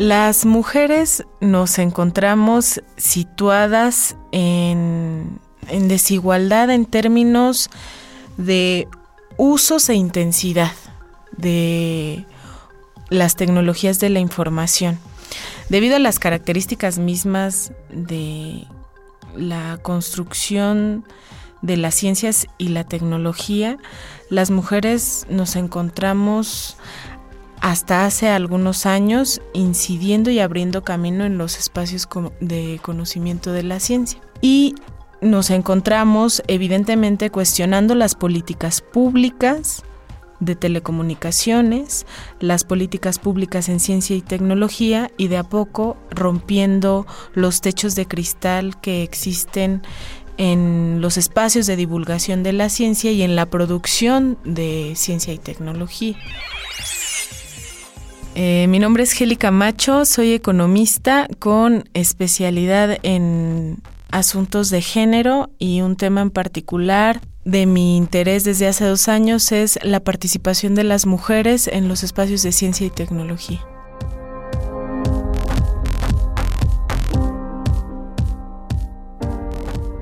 Las mujeres nos encontramos situadas en, desigualdad en términos de usos e intensidad de las tecnologías de la información. Debido a las características mismas de la construcción de las ciencias y la tecnología, las mujeres nos encontramos hasta hace algunos años incidiendo y abriendo camino en los espacios de conocimiento de la ciencia. Y nos encontramos evidentemente cuestionando las políticas públicas de telecomunicaciones, las políticas públicas en ciencia y tecnología y de a poco rompiendo los techos de cristal que existen en los espacios de divulgación de la ciencia y en la producción de ciencia y tecnología. Eh, mi nombre es Gélica Macho, soy economista con especialidad en asuntos de género y un tema en particular de mi interés desde hace dos años es la participación de las mujeres en los espacios de ciencia y tecnología.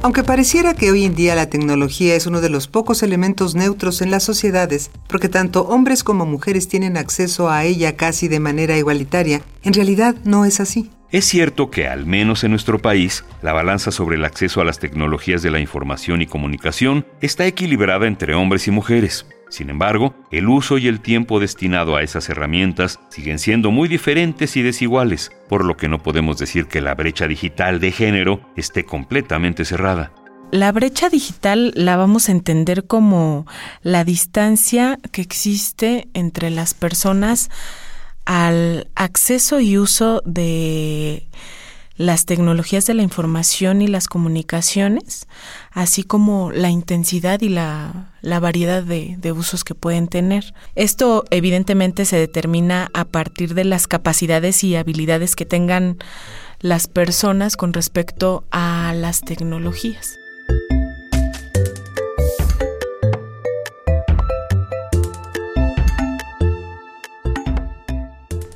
Aunque pareciera que hoy en día la tecnología es uno de los pocos elementos neutros en las sociedades, porque tanto hombres como mujeres tienen acceso a ella casi de manera igualitaria, en realidad no es así. Es cierto que, al menos en nuestro país, la balanza sobre el acceso a las tecnologías de la información y comunicación está equilibrada entre hombres y mujeres. Sin embargo, el uso y el tiempo destinado a esas herramientas siguen siendo muy diferentes y desiguales, por lo que no podemos decir que la brecha digital de género esté completamente cerrada. La brecha digital la vamos a entender como la distancia que existe entre las personas al acceso y uso de las tecnologías de la información y las comunicaciones, así como la intensidad y la, variedad de, de, usos que pueden tener. Esto evidentemente se determina a partir de las capacidades y habilidades que tengan las personas con respecto a las tecnologías.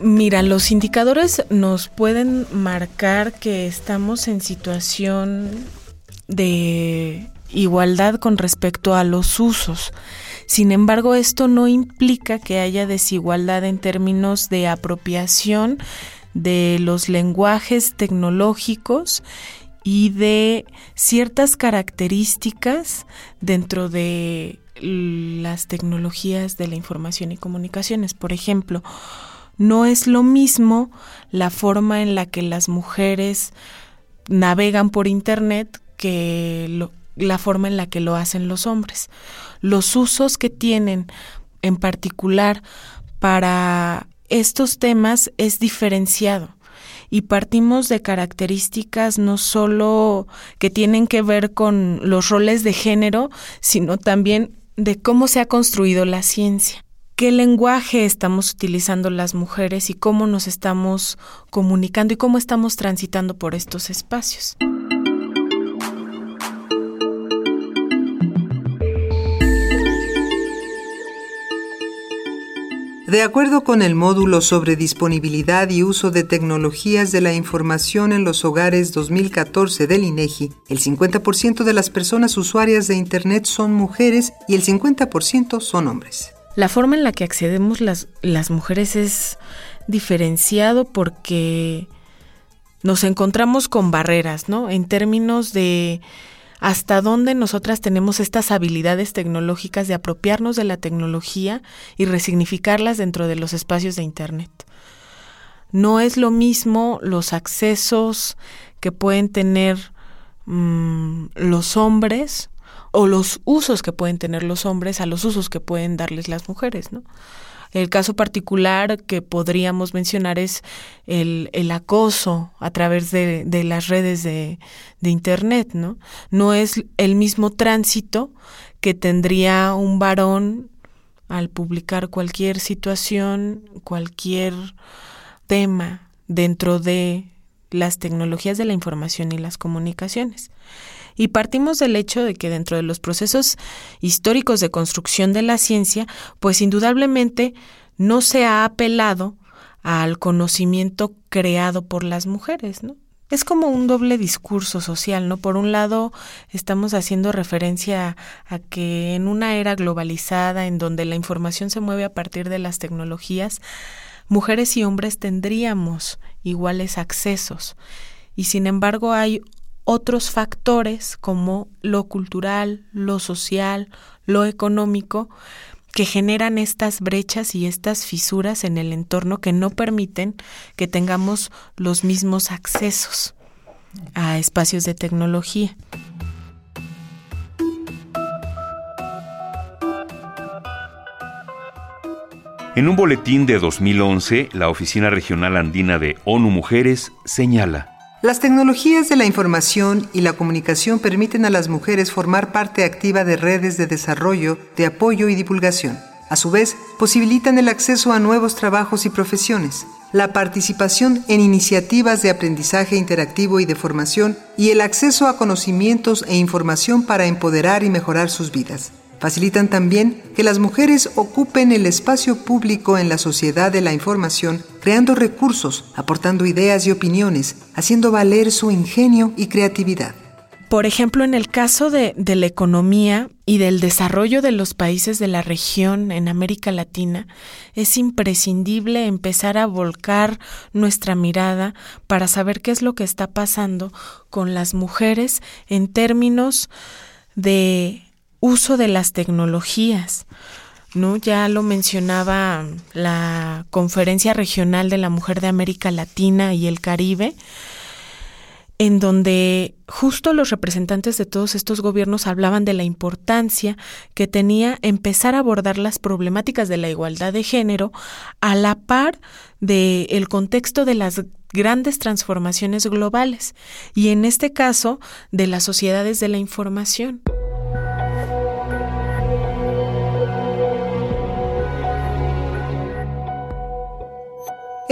Mira, los indicadores nos pueden marcar que estamos en situación de igualdad con respecto a los usos. Sin embargo, esto no implica que haya desigualdad en términos de apropiación de los lenguajes tecnológicos y de ciertas características dentro de las tecnologías de la información y comunicaciones. Por ejemplo, no es lo mismo la forma en la que las mujeres navegan por Internet que la forma en la que lo hacen los hombres. Los usos que tienen en particular para estos temas es diferenciado y partimos de características no solo que tienen que ver con los roles de género, sino también de cómo se ha construido la ciencia qué lenguaje estamos utilizando las mujeres y cómo nos estamos comunicando y cómo estamos transitando por estos espacios. De acuerdo con el módulo sobre disponibilidad y uso de tecnologías de la información en los hogares 2014 del INEGI, el 50% de las personas usuarias de Internet son mujeres y el 50% son hombres. La forma en la que accedemos las, las mujeres es diferenciado porque nos encontramos con barreras, ¿no? En términos de hasta dónde nosotras tenemos estas habilidades tecnológicas de apropiarnos de la tecnología y resignificarlas dentro de los espacios de Internet. No es lo mismo los accesos que pueden tener mm, los hombres o los usos que pueden tener los hombres a los usos que pueden darles las mujeres, ¿no? El caso particular que podríamos mencionar es el, acoso a través de, las redes de, de, Internet, ¿no? No es el mismo tránsito que tendría un varón al publicar cualquier situación, cualquier tema dentro de las tecnologías de la información y las comunicaciones. Y partimos del hecho de que dentro de los procesos históricos de construcción de la ciencia, pues indudablemente no se ha apelado al conocimiento creado por las mujeres, ¿no? Es como un doble discurso social, ¿no? Por un lado, estamos haciendo referencia a que en una era globalizada, en donde la información se mueve a partir de las tecnologías, mujeres y hombres tendríamos iguales accesos. Y sin embargo hay otros factores como lo cultural, lo social, lo económico, que generan estas brechas y estas fisuras en el entorno que no permiten que tengamos los mismos accesos a espacios de tecnología. En un boletín de 2011, la Oficina Regional Andina de ONU Mujeres señala, las tecnologías de la información y la comunicación permiten a las mujeres formar parte activa de redes de desarrollo, de apoyo y divulgación. A su vez, posibilitan el acceso a nuevos trabajos y profesiones, la participación en iniciativas de aprendizaje interactivo y de formación y el acceso a conocimientos e información para empoderar y mejorar sus vidas. Facilitan también que las mujeres ocupen el espacio público en la sociedad de la información, creando recursos, aportando ideas y opiniones, haciendo valer su ingenio y creatividad. Por ejemplo, en el caso de, la economía y del desarrollo de los países de la región en América Latina, es imprescindible empezar a volcar nuestra mirada para saber qué es lo que está pasando con las mujeres en términos de uso de las tecnologías. ¿no? Ya lo mencionaba la Conferencia Regional de la Mujer de América Latina y el Caribe, en donde justo los representantes de todos estos gobiernos hablaban de la importancia que tenía empezar a abordar las problemáticas de la igualdad de género a la par del el contexto de las grandes transformaciones globales y en este caso de las sociedades de la información.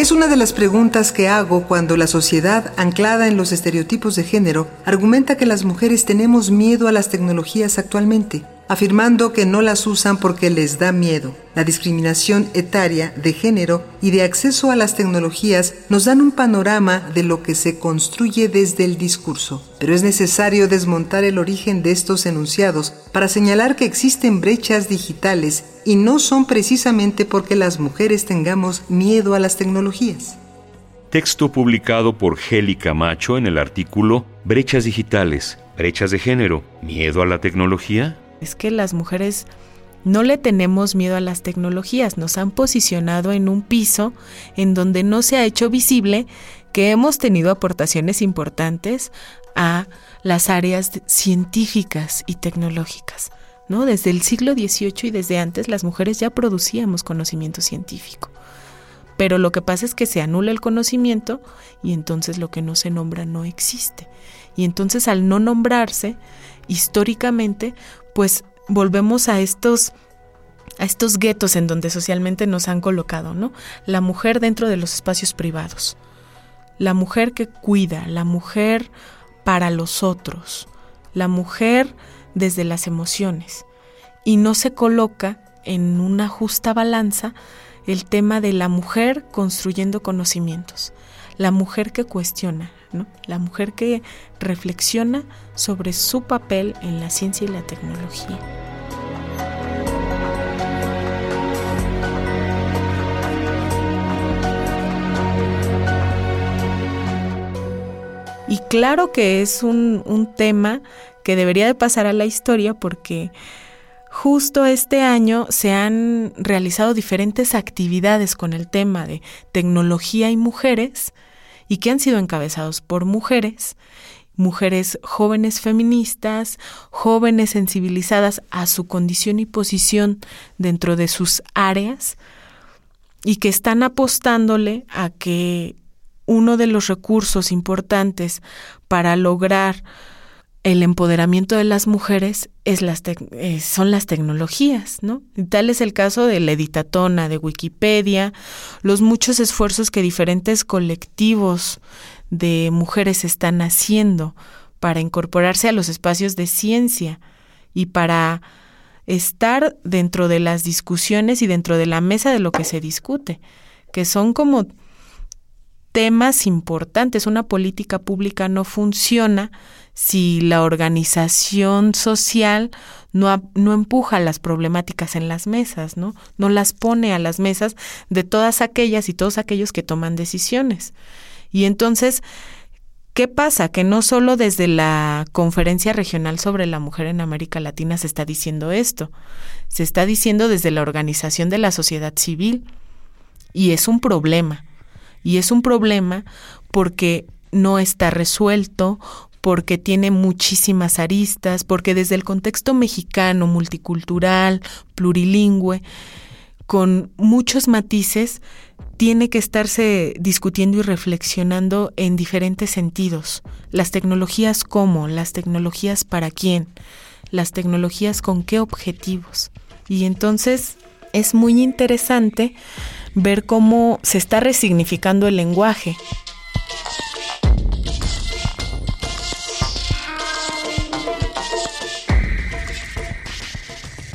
Es una de las preguntas que hago cuando la sociedad, anclada en los estereotipos de género, argumenta que las mujeres tenemos miedo a las tecnologías actualmente afirmando que no las usan porque les da miedo. La discriminación etaria, de género y de acceso a las tecnologías nos dan un panorama de lo que se construye desde el discurso, pero es necesario desmontar el origen de estos enunciados para señalar que existen brechas digitales y no son precisamente porque las mujeres tengamos miedo a las tecnologías. Texto publicado por Geli Camacho en el artículo Brechas digitales, brechas de género, miedo a la tecnología es que las mujeres no le tenemos miedo a las tecnologías, nos han posicionado en un piso en donde no se ha hecho visible que hemos tenido aportaciones importantes a las áreas científicas y tecnológicas. ¿no? Desde el siglo XVIII y desde antes las mujeres ya producíamos conocimiento científico. Pero lo que pasa es que se anula el conocimiento y entonces lo que no se nombra no existe. Y entonces al no nombrarse, históricamente, pues volvemos a estos a estos guetos en donde socialmente nos han colocado, ¿no? La mujer dentro de los espacios privados, la mujer que cuida, la mujer para los otros, la mujer desde las emociones y no se coloca en una justa balanza el tema de la mujer construyendo conocimientos, la mujer que cuestiona, la mujer que reflexiona sobre su papel en la ciencia y la tecnología. Y claro que es un, un, tema que debería de pasar a la historia porque justo este año se han realizado diferentes actividades con el tema de tecnología y mujeres y que han sido encabezados por mujeres, mujeres jóvenes feministas, jóvenes sensibilizadas a su condición y posición dentro de sus áreas, y que están apostándole a que uno de los recursos importantes para lograr el empoderamiento de las mujeres es las eh, son las tecnologías, ¿no? Tal es el caso de la editatona, de Wikipedia, los muchos esfuerzos que diferentes colectivos de mujeres están haciendo para incorporarse a los espacios de ciencia y para estar dentro de las discusiones y dentro de la mesa de lo que se discute, que son como temas importantes. Una política pública no funciona si la organización social no, no, empuja las problemáticas en las mesas, ¿no? No las pone a las mesas de todas aquellas y todos aquellos que toman decisiones. Y entonces, ¿qué pasa? Que no solo desde la Conferencia Regional sobre la Mujer en América Latina se está diciendo esto, se está diciendo desde la organización de la sociedad civil. Y es un problema y es un problema porque no está resuelto, porque tiene muchísimas aristas, porque desde el contexto mexicano, multicultural, plurilingüe, con muchos matices, tiene que estarse discutiendo y reflexionando en diferentes sentidos. Las tecnologías cómo, las tecnologías para quién, las tecnologías con qué objetivos. Y entonces es muy interesante ver cómo se está resignificando el lenguaje.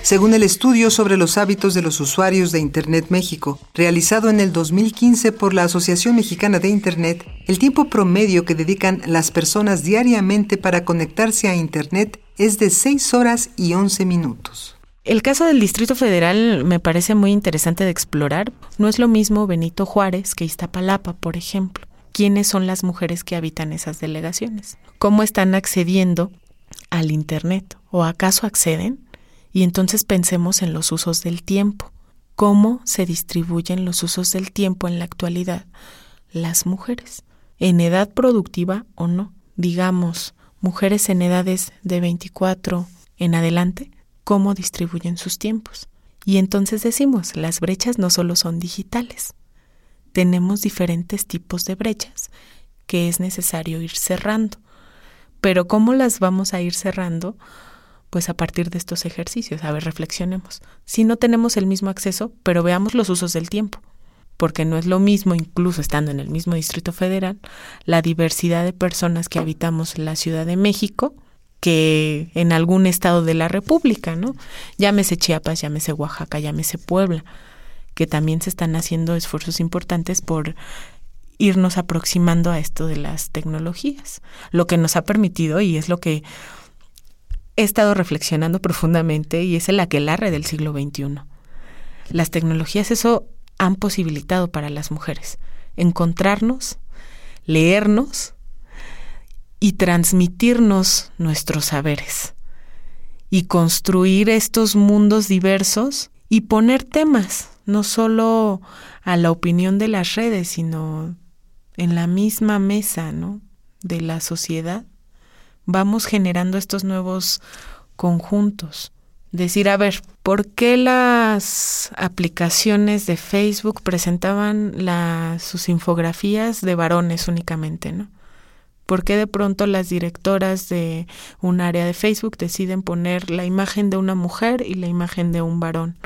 Según el estudio sobre los hábitos de los usuarios de Internet México, realizado en el 2015 por la Asociación Mexicana de Internet, el tiempo promedio que dedican las personas diariamente para conectarse a Internet es de 6 horas y 11 minutos. El caso del Distrito Federal me parece muy interesante de explorar. No es lo mismo Benito Juárez que Iztapalapa, por ejemplo. ¿Quiénes son las mujeres que habitan esas delegaciones? ¿Cómo están accediendo al Internet? ¿O acaso acceden? Y entonces pensemos en los usos del tiempo. ¿Cómo se distribuyen los usos del tiempo en la actualidad las mujeres? ¿En edad productiva o no? Digamos, mujeres en edades de 24 en adelante cómo distribuyen sus tiempos. Y entonces decimos, las brechas no solo son digitales, tenemos diferentes tipos de brechas que es necesario ir cerrando. Pero ¿cómo las vamos a ir cerrando? Pues a partir de estos ejercicios. A ver, reflexionemos. Si no tenemos el mismo acceso, pero veamos los usos del tiempo. Porque no es lo mismo, incluso estando en el mismo Distrito Federal, la diversidad de personas que habitamos la Ciudad de México que en algún estado de la República, ¿no? Llámese Chiapas, llámese Oaxaca, llámese Puebla, que también se están haciendo esfuerzos importantes por irnos aproximando a esto de las tecnologías, lo que nos ha permitido y es lo que he estado reflexionando profundamente y es el aquelarre del siglo XXI. Las tecnologías eso han posibilitado para las mujeres encontrarnos, leernos, y transmitirnos nuestros saberes y construir estos mundos diversos y poner temas, no solo a la opinión de las redes, sino en la misma mesa, ¿no? de la sociedad. Vamos generando estos nuevos conjuntos. Decir, a ver, ¿por qué las aplicaciones de Facebook presentaban sus infografías de varones únicamente, no? ¿Por qué de pronto las directoras de un área de Facebook deciden poner la imagen de una mujer y la imagen de un varón?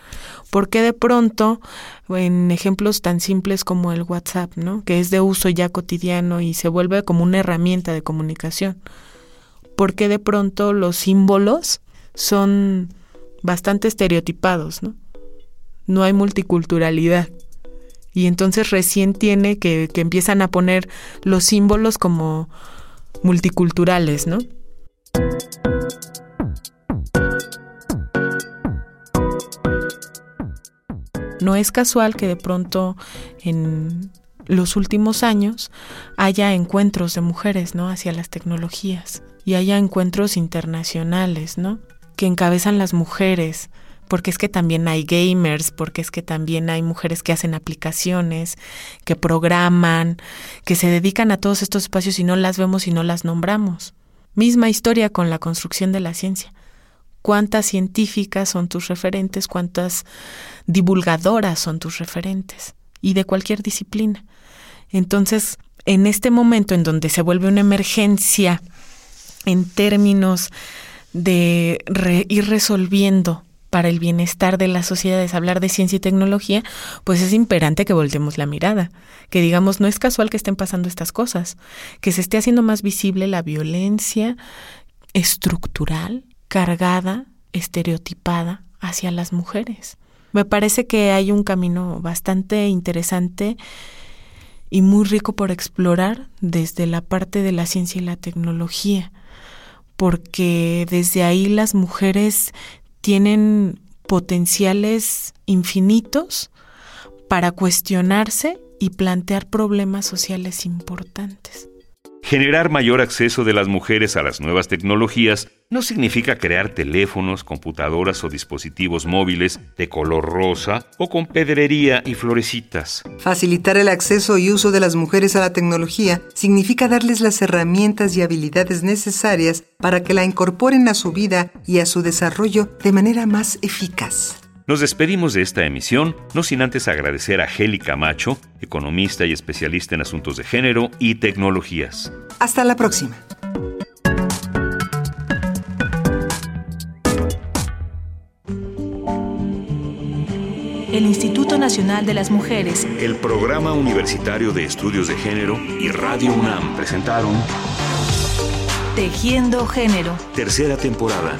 ¿Por qué de pronto, en ejemplos tan simples como el WhatsApp, ¿no? que es de uso ya cotidiano y se vuelve como una herramienta de comunicación? ¿Por qué de pronto los símbolos son bastante estereotipados? ¿no? no hay multiculturalidad y entonces recién tiene que, que empiezan a poner los símbolos como multiculturales, ¿no? No es casual que de pronto en los últimos años haya encuentros de mujeres, ¿no? Hacia las tecnologías y haya encuentros internacionales, ¿no? Que encabezan las mujeres, porque es que también hay gamers, porque es que también hay mujeres que hacen aplicaciones, que programan, que se dedican a todos estos espacios y no las vemos y no las nombramos. Misma historia con la construcción de la ciencia. ¿Cuántas científicas son tus referentes? ¿Cuántas divulgadoras son tus referentes? y de cualquier disciplina. Entonces, en este momento en donde se vuelve una emergencia en términos de ir resolviendo para el bienestar de las sociedades hablar de ciencia y tecnología, pues es imperante que voltemos la mirada, que digamos, no es casual que estén pasando estas cosas, que se esté haciendo más visible la violencia estructural, cargada, estereotipada hacia las mujeres. Me parece que hay un camino bastante interesante y muy rico por explorar desde la parte de la ciencia y la tecnología, porque desde ahí las mujeres tienen potenciales infinitos para cuestionarse y plantear problemas sociales importantes. Generar mayor acceso de las mujeres a las nuevas tecnologías no significa crear teléfonos, computadoras o dispositivos móviles de color rosa o con pedrería y florecitas. Facilitar el acceso y uso de las mujeres a la tecnología significa darles las herramientas y habilidades necesarias para que la incorporen a su vida y a su desarrollo de manera más eficaz. Nos despedimos de esta emisión, no sin antes agradecer a Heli Camacho, economista y especialista en asuntos de género y tecnologías. Hasta la próxima. El Instituto Nacional de las Mujeres, el Programa Universitario de Estudios de Género y Radio UNAM presentaron Tejiendo Género. Tercera temporada.